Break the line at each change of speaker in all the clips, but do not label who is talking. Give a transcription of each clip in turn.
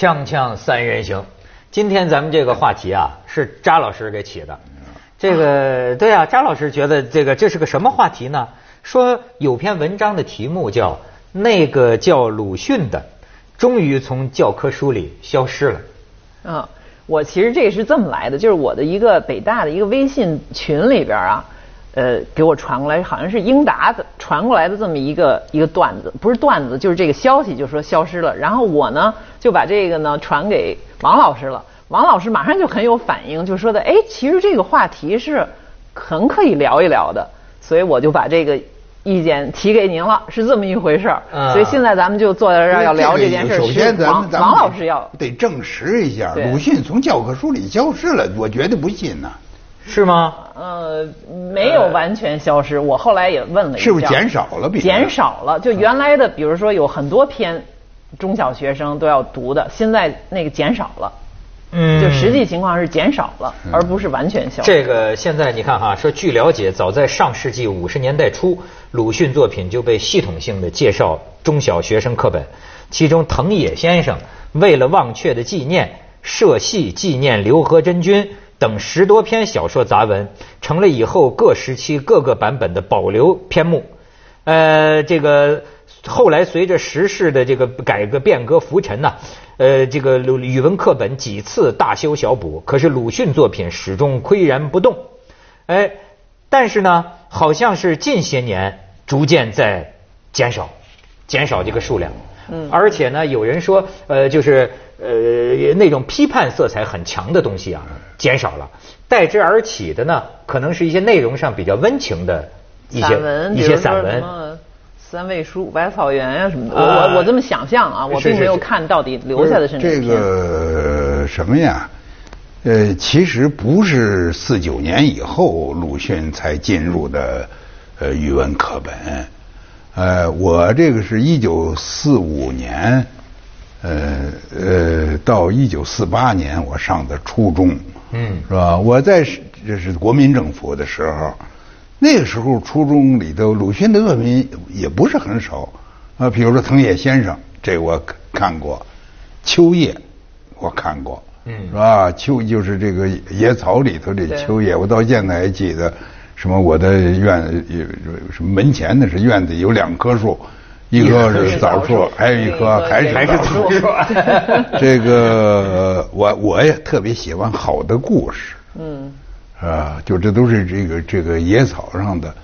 锵锵三人行，今天咱们这个话题啊是扎老师给起的。这个对啊，扎老师觉得这个这是个什么话题呢？说有篇文章的题目叫《那个叫鲁迅的，终于从教科书里消失了》。
嗯，我其实这是这么来的，就是我的一个北大的一个微信群里边啊，呃，给我传过来，好像是英达的传过来的这么一个一个段子，不是段子，就是这个消息，就说消失了。然后我呢就把这个呢传给王老师了，王老师马上就很有反应，就说的，哎，其实这个话题是很可以聊一聊的，所以我就把这个意见提给您了，是这么一回事儿。
啊
所以现在咱们就坐在这儿要聊这件事儿，
首先咱们咱们
王老师要
得证实一下，鲁迅从教科书里消失了，我绝对不信呐。
是吗？
呃，没有完全消失。我后来也问了一下，
是不是减少了比
减少了，就原来的，比如说有很多篇中小学生都要读的，现在那个减少了。
嗯
就实际情况是减少了，而不是完全消失。
这个现在你看哈，说据了解，早在上世纪五十年代初，鲁迅作品就被系统性的介绍中小学生课本。其中，藤野先生为了忘却的纪念，社戏纪念刘和珍君等十多篇小说杂文，成了以后各时期各个版本的保留篇目。呃，这个后来随着时事的这个改革变革浮沉呐、呃，这个鲁语文课本几次大修小补，可是鲁迅作品始终岿然不动。哎，但是呢，好像是近些年逐渐在减少，减少这个数量。嗯，而且呢，有人说，呃，就是呃那种批判色彩很强的东西啊，减少了，代之而起的呢，可能是一些内容上比较温情的一些，一些散文
三味书五百草原呀、什么的，
啊
我我我这么想象啊，我并没有看到底留下的是哪
这。个什么呀？呃，其实不是四九年以后鲁迅才进入的呃语文课本，呃，我这个是一九四五年，呃呃，到一九四八年我上的初中，
嗯
是吧？我在是这是国民政府的时候，那个时候初中里头鲁迅的作品也不是很少。啊，比如说藤野先生，这我看过，秋叶我看过，
嗯。
是吧？秋就是这个野草里头
的
秋叶，我到现在还记得，什么我的院也什么门前的是院子有两棵树，一棵是枣树，还有一棵还是
还是
枣
枣树。
这个我我也特别喜欢好的故事。
嗯，
啊，就这都是这个这个野草上的，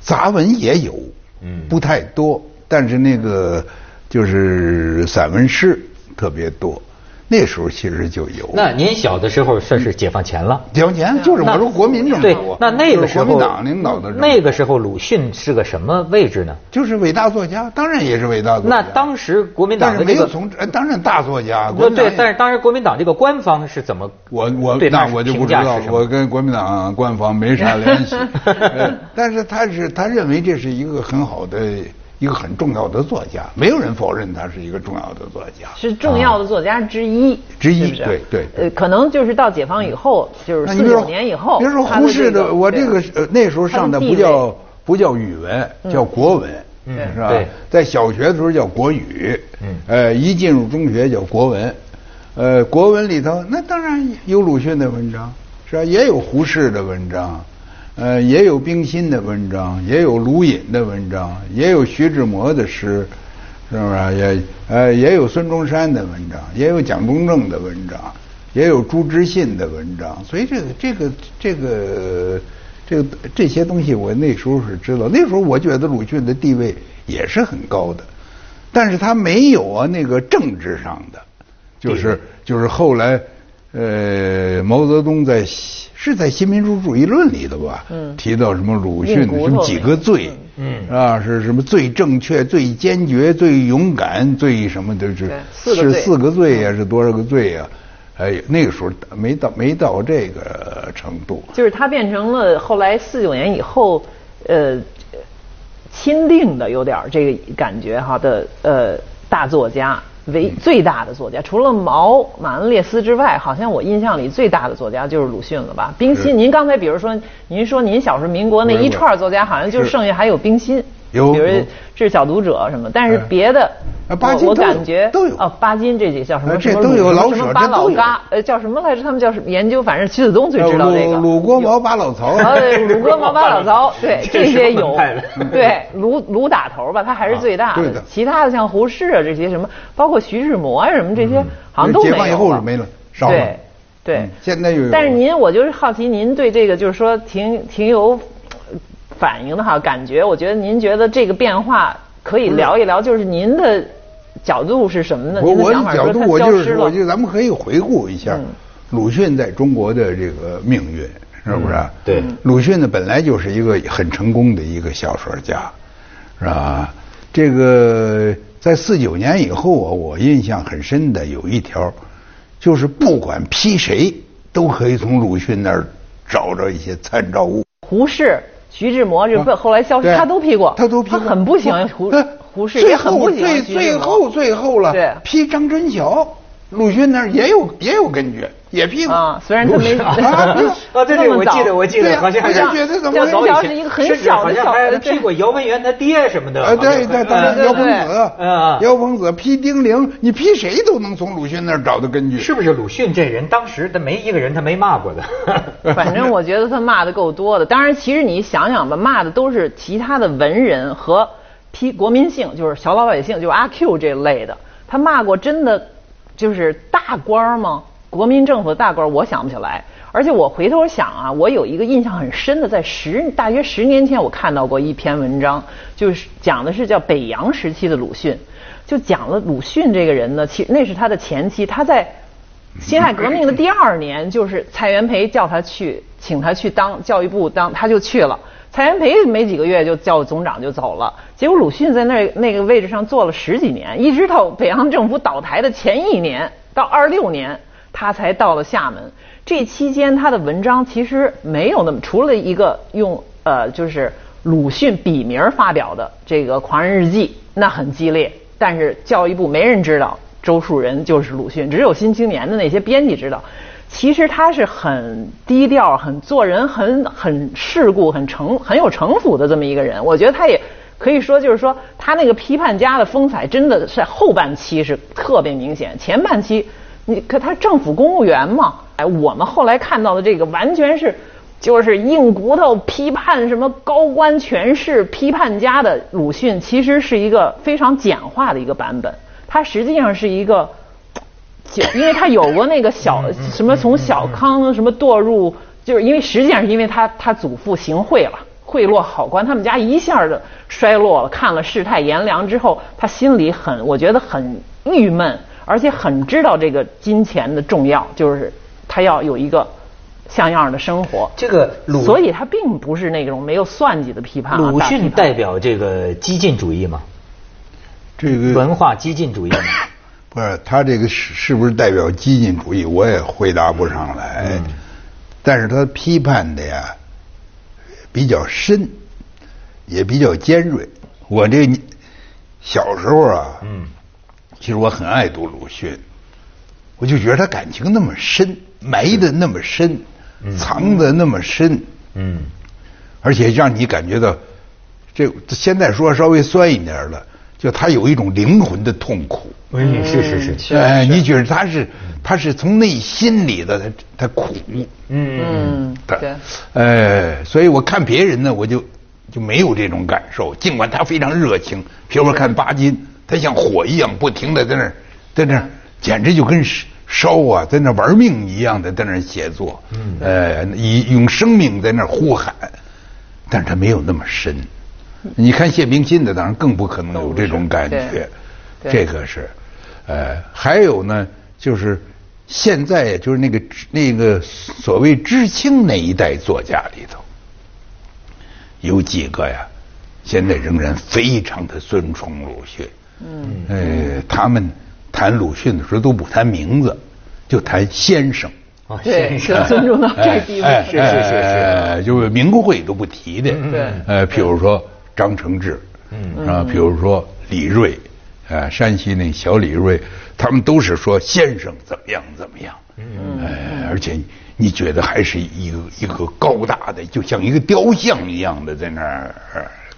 杂文也有，
嗯。
不太多，但是那个就是散文诗特别多，那时候其实就有。
那您小的时候算是解放前了。
解放前就是我说国民政
对
府，，
那那个时候
就是国民党领导的
那个时候鲁迅是个什么位置呢？
就是伟大作家，当然也是伟大作家。
那当时国民党的这个，
是没有从，呃当然大作家。
不
国民党
对，但是当时国民党这个官方是怎么
我我那我就不知道我跟国民党官方没啥联系。呃但是他是他认为这是一个很好的一个很重要的作家，没有人否认他是一个重要的作家。
是重要的作家之一，
之一
是不是
对对对
呃，可能就是到解放以后，就是四
那你比如说
九年以后，
比如说胡适的，我这个呃那时候上的不叫不叫语文，叫国文，
嗯
是吧
对？
在小学的时候叫国语，
嗯
呃，一进入中学叫国文，呃，国文里头那当然有鲁迅的文章，是吧？也有胡适的文章，呃，也有冰心的文章，也有卢隐的文章，也有徐志摩的诗，是不是？也呃也有孙中山的文章，也有蒋中正的文章，也有朱之信的文章，所以这个这个这个这个这些东西，我那时候是知道。那时候我觉得鲁迅的地位也是很高的，但是他没有啊那个政治上的，就是就是后来呃毛泽东在西是在《新民主主义论》里头吧，
嗯。
提到什么鲁迅
硬骨头
什么几个罪，
嗯。
啊是什么最正确、最坚决、最勇敢、最什么的是
四个罪。
是四个罪呀、是多少个罪呀、哎，那个时候没到没到这个程度。
就是他变成了后来四九年以后，呃，钦定的有点这个感觉哈的呃大作家，为最大的作家，除了毛马恩列斯之外，好像我印象里最大的作家就是鲁迅了吧？冰心，您刚才比如说，您说您小时候民国那一串作家，好像就剩下还有冰心。
有
比如是小读者什么，但是
嗯
别的，我感觉
都有
哦，巴金这几个叫什么
呃这
什么
都有老
鲁什么什么巴
舍这都有
老嘎，呃，叫什么来着？他们叫什么研究？反正徐子东最知道这个。
鲁鲁国毛巴老曹，
啊，对，鲁国毛巴老曹，对，
这
些有对，鲁鲁打头吧，他还是最大
啊对的
其他的像胡适啊这些什么，包括徐志摩啊什么这些，好像都没有
解放以后就没了少了
对，对
嗯，现在又有
但是您，我就是好奇，您对这个就是说挺挺有呃反应的哈，感觉，我觉得您觉得这个变化可以聊一聊，就是您的角度是什么呢？
我
您的想法
我的角度，
说它
我就是说，
消失了
我就咱们可以回顾一下
嗯
鲁迅在中国的这个命运，是不是
对
鲁迅呢本来就是一个很成功的一个小说家，是吧？这个在四九年以后啊，我印象很深的有一条，就是不管批谁，都可以从鲁迅那儿找着一些参照物。
胡适、徐志摩这
啊
不后来消失，他都批过，
他都批过，
很不喜欢胡
呃
胡适，
最
也很
后
不喜欢
最最后最后了，
对。
批张春晓，鲁迅那儿也有也有根据，也批过
啊，虽然他没
啊
啊，对对，我记得，我记得，好像还是
我就觉得怎么
像
早以前
是一个很
甚至
小的小
好像还批过姚文元他爹什么的。
啊，对对对，
对
姚鹏
对
子
嗯，
姚鹏子批丁玲，你批谁都能从鲁迅那儿找到根据。
是不是鲁迅这人当时他没一个人他没骂过的？
反正我觉得他骂的够多的。当然，其实你想想吧，骂的都是其他的文人和批国民性，就是小老百姓，就是阿 Q 这类的。他骂过真的就是大官儿吗？国民政府的大官儿，我想不起来。而且我回头想啊，我有一个印象很深的，在十大约十年前，我看到过一篇文章，就是讲的是叫北洋时期的鲁迅，就讲了鲁迅这个人呢，其那是他的前妻，他在辛亥革命的第二年，就是蔡元培叫他去，请他去当教育部当，他就去了。蔡元培没几个月就叫总长就走了，结果鲁迅在那那个位置上做了十几年，一直到北洋政府倒台的前一年，到二六年他才到了厦门。这期间他的文章其实没有那么，除了一个用呃就是鲁迅笔名发表的这个《狂人日记》，那很激烈，但是教育部没人知道周树人就是鲁迅，只有《新青年》的那些编辑知道。其实他是很低调、很做人很很世故、很城很有城府的这么一个人。我觉得他也可以说，就是说他那个批判家的风采，真的是后半期是特别明显，前半期你可他政府公务员嘛，哎，我们后来看到的这个完全是。就是硬骨头批判什么高官权势批判家的鲁迅，其实是一个非常简化的一个版本。他实际上是一个，因为他有过那个小什么从小康什么堕入，就是因为实际上是因为他他祖父行贿了，贿赂好官，他们家一下就衰落了。看了世态炎凉之后，他心里很我觉得很郁闷，而且很知道这个金钱的重要，就是他要有一个。像样的生活，
这个鲁，
所以他并不是那种没有算计的批判、啊。
鲁迅代表这个激进主义吗？
这个
文化激进主义吗？
不是他这个是是不是代表激进主义，我也回答不上来。
嗯
但是他批判的呀比较深，也比较尖锐。我这小时候啊，
嗯，
其实我很爱读鲁迅，我就觉得他感情那么深，埋的那么深，藏的那么深，
嗯，
而且让你感觉到，这现在说稍微酸一点了，就他有一种灵魂的痛苦。
嗯，是是是，
哎，你觉得他是他是从内心里的他他苦，
嗯
嗯，
他
对，
哎，所以我看别人呢，我就就没有这种感受。尽管他非常热情，比如说看巴金，他像火一样不停的在那儿在那儿，简直就跟烧啊，在那玩命一样的在那儿写作，
嗯
呃，以用生命在那儿呼喊，但是他没有那么深。你看谢冰心的，当然更不可能有这种感觉。
对对
这个是，呃，还有呢，就是现在就是那个那个所谓知青那一代作家里头，有几个呀，现在仍然非常的尊崇鲁迅。嗯，呃，他们谈鲁迅的时候都不谈名字，就谈先生。
啊，
对，
是
是尊重到这地步。
哎
是是是是
哎就是名讳都不提的。
对
呃，譬如说张承志，嗯啊，比如说李锐，啊，山西那小李锐，他们都是说先生怎么样怎么样。嗯，哎，而且你觉得还是一个一个高大的，就像一个雕像一样的在那儿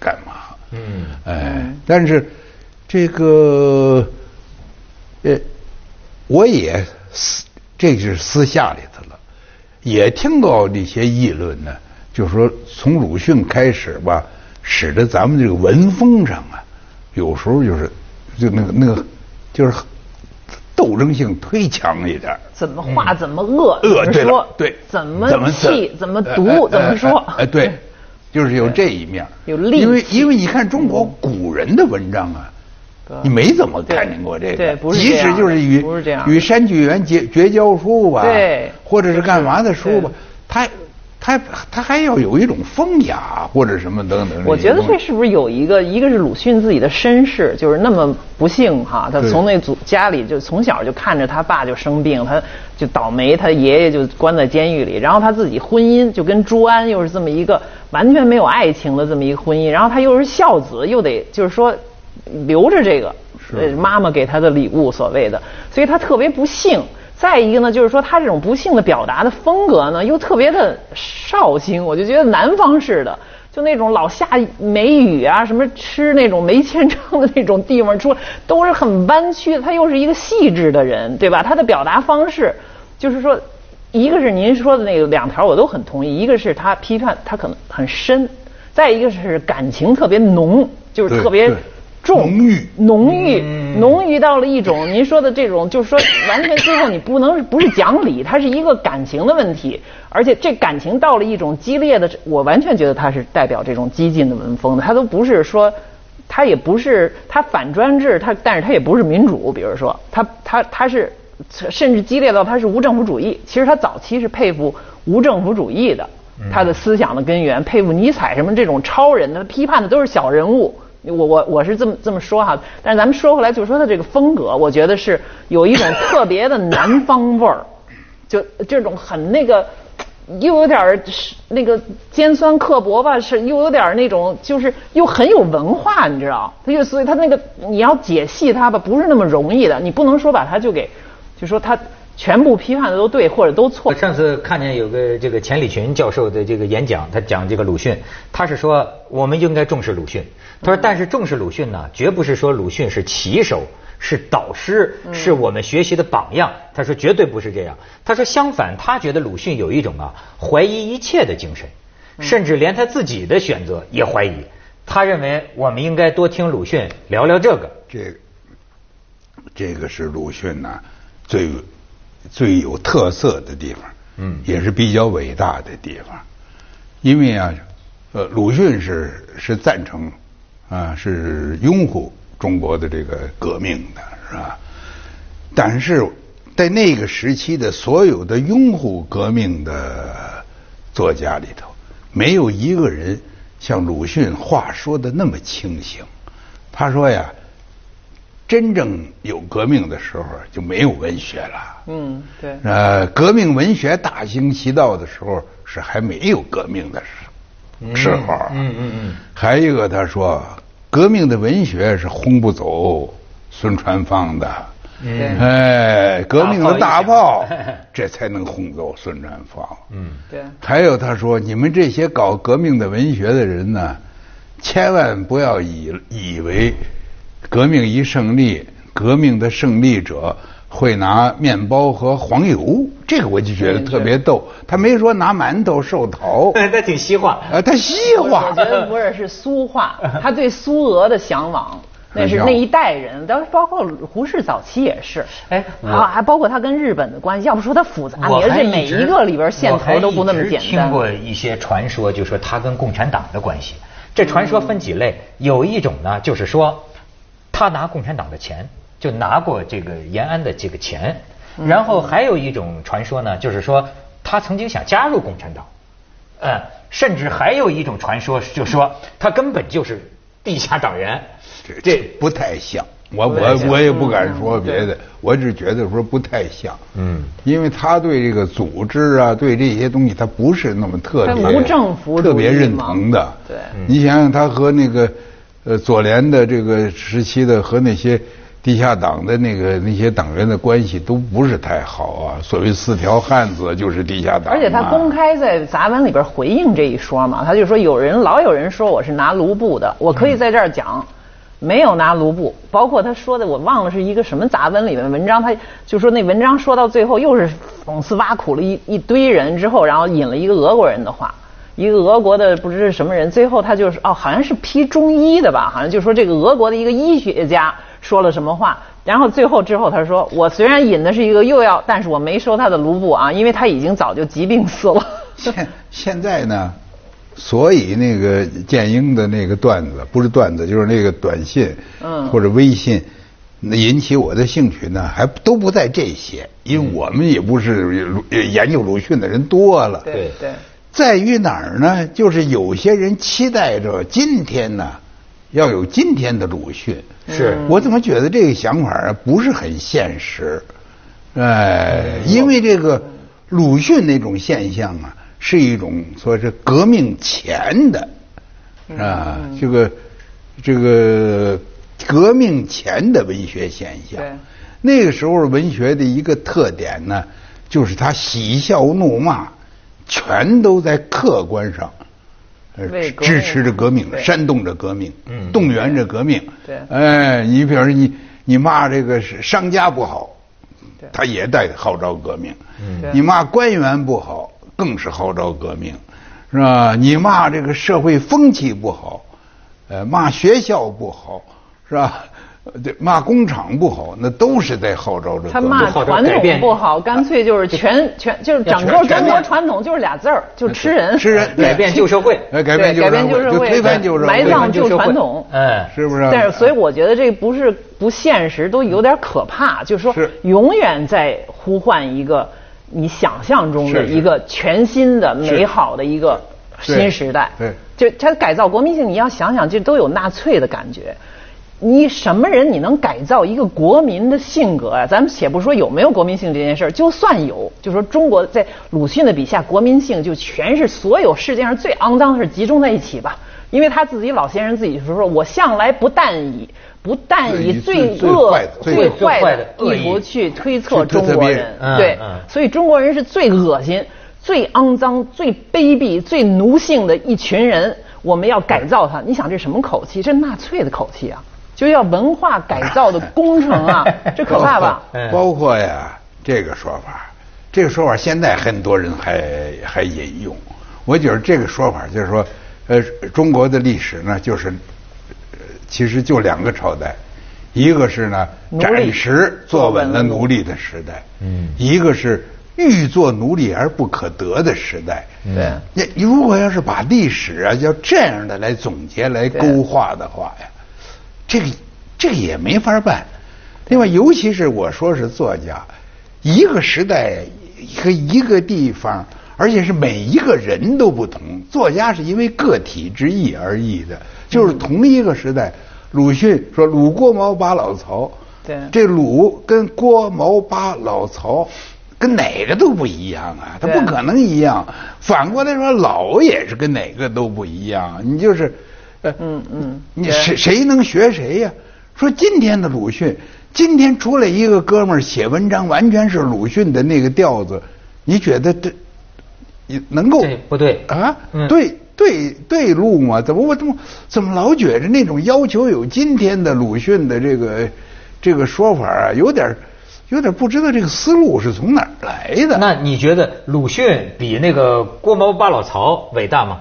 干嘛？
嗯
哎，但是这个呃，我也私这是私下里头了，也听到那些议论呢，就说从鲁迅开始吧，使得咱们这个文风上啊，有时候就是就那个那个就是斗争性忒强一点。
怎么话怎么恶，
恶对
怎么说，
对，
怎么气，怎么读，怎么说，
哎，对，就是有这一面，
有力
因为因为你看中国古人的文章啊，你没怎么看见过这个，
对不是
即使就是与
不是这样
与山居元绝绝交书吧，
对。
或者是干嘛的书吧，他他他还要有一种风雅或者什么等等。
我觉得
这
是不是有一个，一个是鲁迅自己的身世，就是那么不幸哈，他从那祖家里就从小就看着他爸就生病，他就倒霉，他爷爷就关在监狱里，然后他自己婚姻就跟朱安又是这么一个完全没有爱情的这么一个婚姻，然后他又是孝子，又得就是说留着这个呃妈妈给他的礼物所谓的，所以他特别不幸。再一个呢，就是说他这种不幸的表达的风格呢，又特别的绍兴，我就觉得南方式的，就那种老下梅雨啊，什么吃那种梅千张的那种地方出，都是很弯曲的。他又是一个细致的人，对吧？他的表达方式，就是说，一个是您说的那个两条我都很同意，一个是他批判他可能很深，再一个是感情特别浓，就是特别重
浓郁
浓郁，浓郁到了一种您说的这种，就是说完全最后你不能不是讲理，它是一个感情的问题，而且这感情到了一种激烈的，我完全觉得它是代表这种激进的文风的，它都不是说。他也不是，他反专制，他但是他也不是民主。比如说，他他他是，甚至激烈到他是无政府主义。其实他早期是佩服无政府主义的，他的思想的根源，佩服尼采什么这种超人的，批判的都是小人物。我我我是这么这么说哈，但是咱们说回来，就说他这个风格，我觉得是有一种特别的南方味儿，就这种很那个，又有点儿是那个尖酸刻薄吧，是又有点那种，就是又很有文化，你知道？他就所以他那个你要解析他吧，不是那么容易的，你不能说把他就给，就说他全部批判的都对或者都错。
上次看见有个这个钱理群教授的这个演讲，他讲这个鲁迅，他是说我们应该重视鲁迅。他说，但是重视鲁迅呢，绝不是说鲁迅是旗手，是导师，是我们学习的榜样。他说绝对不是这样。他说相反，他觉得鲁迅有一种啊怀疑一切的精神，甚至连他自己的选择也怀疑。他认为我们应该多听鲁迅聊聊这个。
这个这个是鲁迅呐、最最有特色的地方，
嗯
也是比较伟大的地方。因为啊，呃，鲁迅是是赞成啊，是拥护中国的这个革命的，是吧？但是在那个时期的所有的拥护革命的作家里头，没有一个人像鲁迅话说的那么清醒。他说呀，真正有革命的时候就没有文学了。
嗯，对。
呃，革命文学大行其道的时候是还没有革命的时时候。
嗯嗯嗯
还有一个他说，革命的文学是轰不走孙传芳的。
嗯
哎，革命的大
大
炮 这才能轰走孙传芳。
嗯
对。
还有他说，你们这些搞革命的文学的人呢，千万不要以以为革命一胜利，革命的胜利者会拿面包和黄油，这个我就觉得特别逗。他没说拿馒头寿桃，
那挺西化。
啊，他西化
我。觉得不是是苏化，他对苏俄的向往。那是那一代人，当然包括胡适早期也是，
哎我
还还包括他跟日本的关系。要不说他复杂，
我
你而且
还一直
每一个里边线头都不那么简
我还一直听。过一些传说，就说他跟共产党的关系。这传说分几类，有一种呢，就是说他拿共产党的钱，就拿过这个延安的这个钱。然后还有一种传说呢，就是说他曾经想加入共产党，嗯，甚至还有一种传说，就说他根本就是地下党员。
这不太像，我我我也不敢说
嗯
别的，我只觉得说不太像。
嗯
因为他对这个组织啊，对这些东西，他不是那么特别
他无政府主义
特别认同的。
对
你想想，他和那个呃左联的这个时期的和那些地下党的那个那些党员的关系都不是太好啊。所谓四条汉子就是地下党嘛。
而且他公开在杂文里边回应这一说嘛，他就说有人老有人说我是拿卢布的，我可以在这儿讲，没有拿卢布。包括他说的，我忘了是一个什么杂文里面的文章，他就说那文章说到最后又是讽刺挖苦了一一堆人之后，然后引了一个俄国人的话。一个俄国的不知是什么人，最后他就是哦，好像是批中医的吧，好像就说这个俄国的一个医学家说了什么话，然后最后之后他说，我虽然引的是一个又要，但是我没收他的卢布啊，因为他已经早就疾病死了。
现现在呢，所以那个建英的那个段子不是段子，就是那个短信，
嗯
或者微信，那引起我的兴趣呢，还都不在这些，因为我们也不是鲁研究鲁迅的人多了。
对对。
在于哪儿呢？就是有些人期待着今天呢，要有今天的鲁迅。
是
我怎么觉得这个想法啊不是很现实？哎，因为这个鲁迅那种现象啊，是一种说是革命前的，啊，这个这个革命前的文学现象。那个时候文学的一个特点呢，就是他喜笑怒骂，全都在客观上。支持着革命，煽动着革命，
嗯
动员着革命。
对
哎，你比如说你你骂这个商家不好，他也在号召革命。你骂官员不好，更是号召革命，是吧？你骂这个社会风气不好，呃，骂学校不好，是吧？呃对，骂工厂不好，那都是在号召着。
他骂传统不好，干脆就是全全就是整个中国传统就是俩字儿，就吃人。
吃人
改变旧社会
哎，改变
对改变旧社
就
会，
推翻旧社会，
埋葬旧传统。
哎，
是不是？
但是，所以我觉得这不是不现实，都有点可怕。就是说，永远在呼唤一个你想象中的一个全新的、美好的一个新时代。
对
就他改造国民性，你要想想，这都有纳粹的感觉。你什么人你能改造一个国民的性格啊？咱们且不说有没有国民性这件事儿，就算有，就说中国在鲁迅的笔下，国民性就全是所有世界上最肮脏的事集中在一起吧。因为他自己老先生自己就说，我向来不但以不但以最
最
恶
最
最
坏
坏的
意
意图去推测中国人，
嗯
对
嗯，
所以中国人是最恶心、最肮脏、最卑鄙、最奴性的一群人，我们要改造他。你想这什么口气？这纳粹的口气啊！就要文化改造的工程啊，这可怕吧？
嗯
包括呀，这个说法，这个说法现在很多人还还引用。我觉得这个说法就是说，呃，中国的历史呢，就是，呃其实就两个朝代，一个是呢暂时坐稳了奴隶的时代，
嗯
一个是欲做奴隶而不可得的时代。
对
你你如果要是把历史啊要这样的来总结来勾画的话呀，这个这个也没法办。另外，尤其是我说是作家，一个时代和一个地方，而且是每一个人都不同。作家是因为个体之异而异的，就是同一个时代，鲁迅说鲁郭毛巴老曹，
对
这鲁跟郭毛巴老曹。跟哪个都不一样啊，他不可能一样。反过来说，老也是跟哪个都不一样。你就是，呃，
嗯嗯
你
对
谁谁能学谁呀、说今天的鲁迅，今天出来一个哥们儿写文章，完全是鲁迅的那个调子，你觉得这你能够
这不对
啊？
嗯
对对对路吗？怎么我怎么怎么老觉着那种要求有今天的鲁迅的这个这个说法啊，有点有点不知道这个思路是从哪儿来的。
那你觉得鲁迅比那个郭毛八老曹伟大吗？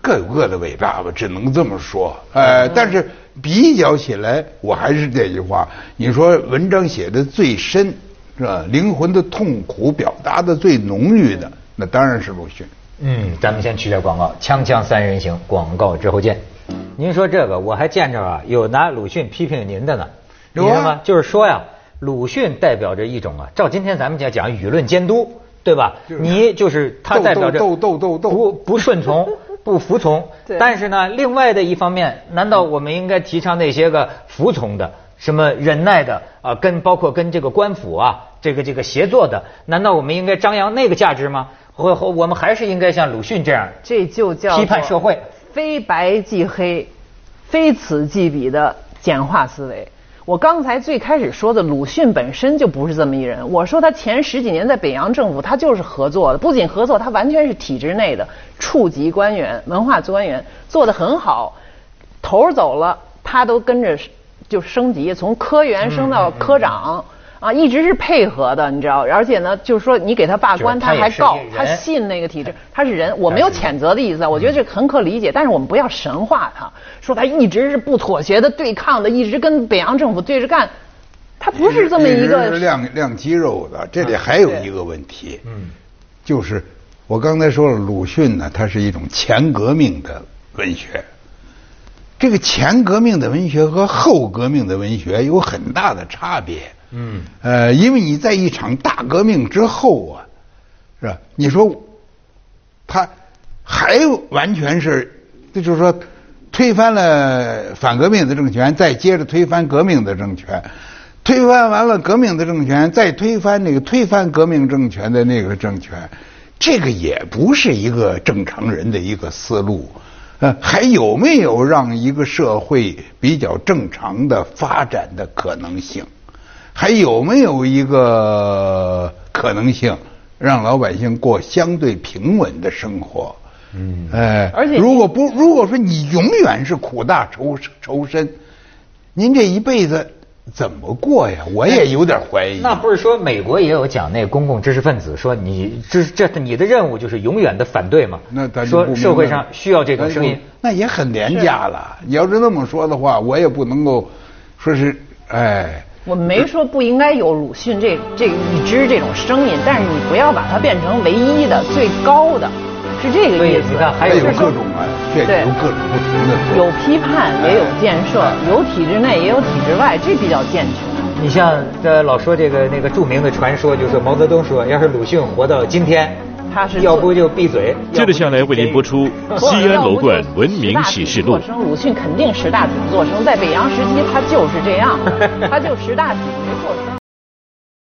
各有各的伟大吧，只能这么说。呃，但是比较起来，我还是这句话，你说文章写的最深，是吧？灵魂的痛苦表达的最浓郁的，那当然是鲁迅。
嗯，咱们先去点广告，锵锵三人行，广告之后见。您说这个，我还见着啊，有拿鲁迅批评您的呢，你
有啊
知道吗？就是说呀，鲁迅代表着一种啊，照今天咱们讲讲舆论监督，对吧？
就是
你就是他代表着
斗斗斗斗斗
不不顺从，不服从。但是呢，另外的一方面，难道我们应该提倡那些个服从的？什么忍耐的啊，跟包括跟这个官府啊，这个这个协作的，难道我们应该张扬那个价值吗？或或我们还是应该像鲁迅这样
这就叫
批判社会，
非白即黑，非此即彼的简化思维。我刚才最开始说的鲁迅本身就不是这么一人。我说他前十几年在北洋政府，他就是合作的，不仅合作，他完全是体制内的处级官员、文化官员，做得很好。头儿走了，他都跟着就升级，从科员升到科长。啊，一直是配合的，你知道，而且呢，就是说你给他罢官，他还告，他信那个体制，他是人，我没有谴责的意思，我觉得这很可理解，但是我们不要神化他，说他一直是不妥协的、对抗的，一直跟北洋政府对着干，他不是这么一个
亮亮肌肉的。这里还有一个问题，嗯，就是我刚才说了，鲁迅呢，他是一种前革命的文学，这个前革命的文学和后革命的文学有很大的差别。嗯，呃，因为你在一场大革命之后啊，是吧？你说他还完全是，这就是说推翻了反革命的政权，再接着推翻革命的政权，推翻完了革命的政权，再推翻那个推翻革命政权的那个政权，这个也不是一个正常人的一个思路。呃，还有没有让一个社会比较正常的发展的可能性？还有没有一个可能性，让老百姓过相对平稳的生活？嗯，哎，而且如果不如果说你永远是苦大仇仇深，您这一辈子怎么过呀？我也有点怀疑。
那不是说美国也有讲那公共知识分子说你这这你的任务就是永远的反对吗？
那咱
说社会上需要这种声音，
那也很廉价了。你要是那么说的话，我也不能够说是哎。
我没说不应该有鲁迅这这一支这种声音，但是你不要把它变成唯一的、最高的，是这个意思。
你看，还有
各种啊，对，有各种不同的。
有批判，也有建设，有体制内，也有体制外，这比较健全。
你像这老说这个那个著名的传说，就是毛泽东说，要是鲁迅活到今天。他是要不就闭嘴。
接着下来为您播出《西安楼冠文明启示录》。
鲁迅肯定十大体不做声，在北洋时期他就是这样，他就十大体没做声。